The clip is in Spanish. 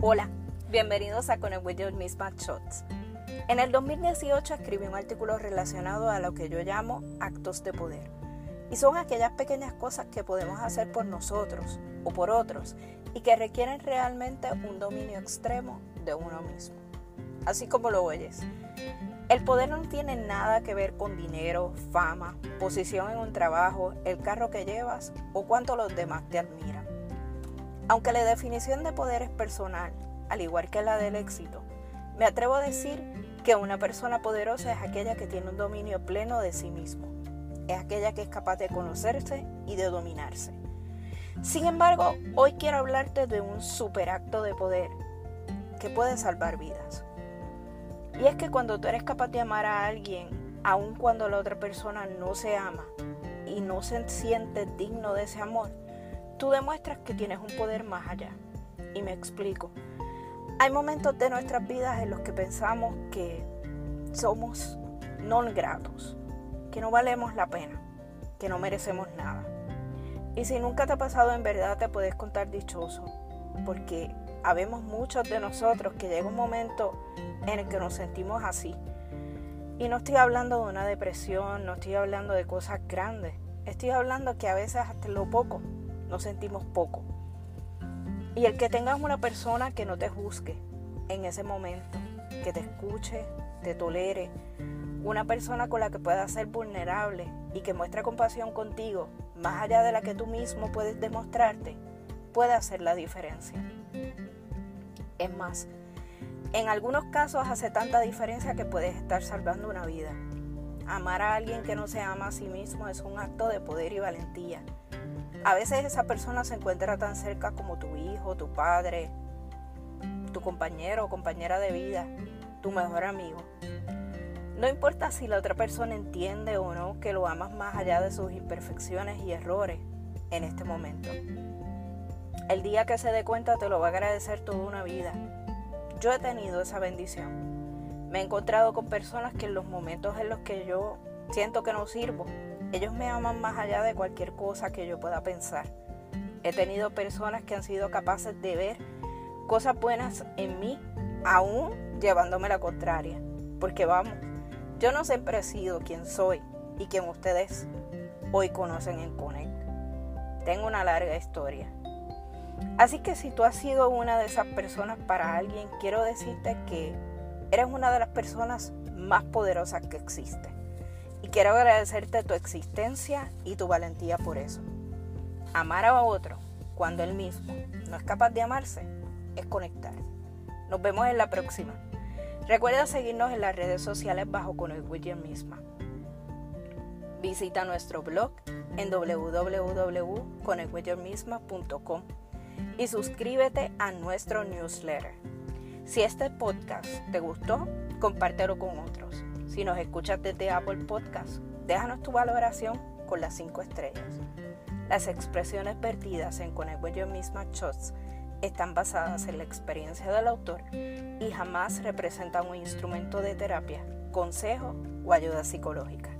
Hola, bienvenidos a Connect with Your Mismatch Shots. En el 2018 escribí un artículo relacionado a lo que yo llamo actos de poder. Y son aquellas pequeñas cosas que podemos hacer por nosotros o por otros y que requieren realmente un dominio extremo de uno mismo. Así como lo oyes. El poder no tiene nada que ver con dinero, fama, posición en un trabajo, el carro que llevas o cuánto los demás te admiran. Aunque la definición de poder es personal, al igual que la del éxito, me atrevo a decir que una persona poderosa es aquella que tiene un dominio pleno de sí mismo. Es aquella que es capaz de conocerse y de dominarse. Sin embargo, hoy quiero hablarte de un superacto de poder que puede salvar vidas. Y es que cuando tú eres capaz de amar a alguien, aun cuando la otra persona no se ama y no se siente digno de ese amor, tú demuestras que tienes un poder más allá. Y me explico. Hay momentos de nuestras vidas en los que pensamos que somos no gratos, que no valemos la pena, que no merecemos nada. Y si nunca te ha pasado en verdad te puedes contar dichoso, porque habemos muchos de nosotros que llega un momento en el que nos sentimos así. Y no estoy hablando de una depresión, no estoy hablando de cosas grandes, estoy hablando que a veces hasta lo poco nos sentimos poco. Y el que tengas una persona que no te juzgue en ese momento, que te escuche, te tolere, una persona con la que puedas ser vulnerable y que muestre compasión contigo, más allá de la que tú mismo puedes demostrarte, puede hacer la diferencia. Es más, en algunos casos hace tanta diferencia que puedes estar salvando una vida. Amar a alguien que no se ama a sí mismo es un acto de poder y valentía. A veces esa persona se encuentra tan cerca como tu hijo, tu padre, tu compañero o compañera de vida, tu mejor amigo. No importa si la otra persona entiende o no que lo amas más allá de sus imperfecciones y errores en este momento. El día que se dé cuenta te lo va a agradecer toda una vida. Yo he tenido esa bendición. Me he encontrado con personas que en los momentos en los que yo siento que no sirvo, ellos me aman más allá de cualquier cosa que yo pueda pensar. He tenido personas que han sido capaces de ver cosas buenas en mí, aún llevándome la contraria. Porque vamos, yo no siempre he sido quien soy y quien ustedes hoy conocen en Connect. Tengo una larga historia. Así que si tú has sido una de esas personas para alguien, quiero decirte que eres una de las personas más poderosas que existe. Y quiero agradecerte tu existencia y tu valentía por eso. Amar a otro cuando él mismo no es capaz de amarse es conectar. Nos vemos en la próxima. Recuerda seguirnos en las redes sociales bajo con el William misma. Visita nuestro blog en www.conelwithyourmisma.com y suscríbete a nuestro newsletter. Si este podcast te gustó, compártelo con otros. Si nos escuchas desde Apple Podcast, déjanos tu valoración con las 5 estrellas. Las expresiones vertidas en Connect Your Misma Shots están basadas en la experiencia del autor y jamás representan un instrumento de terapia, consejo o ayuda psicológica.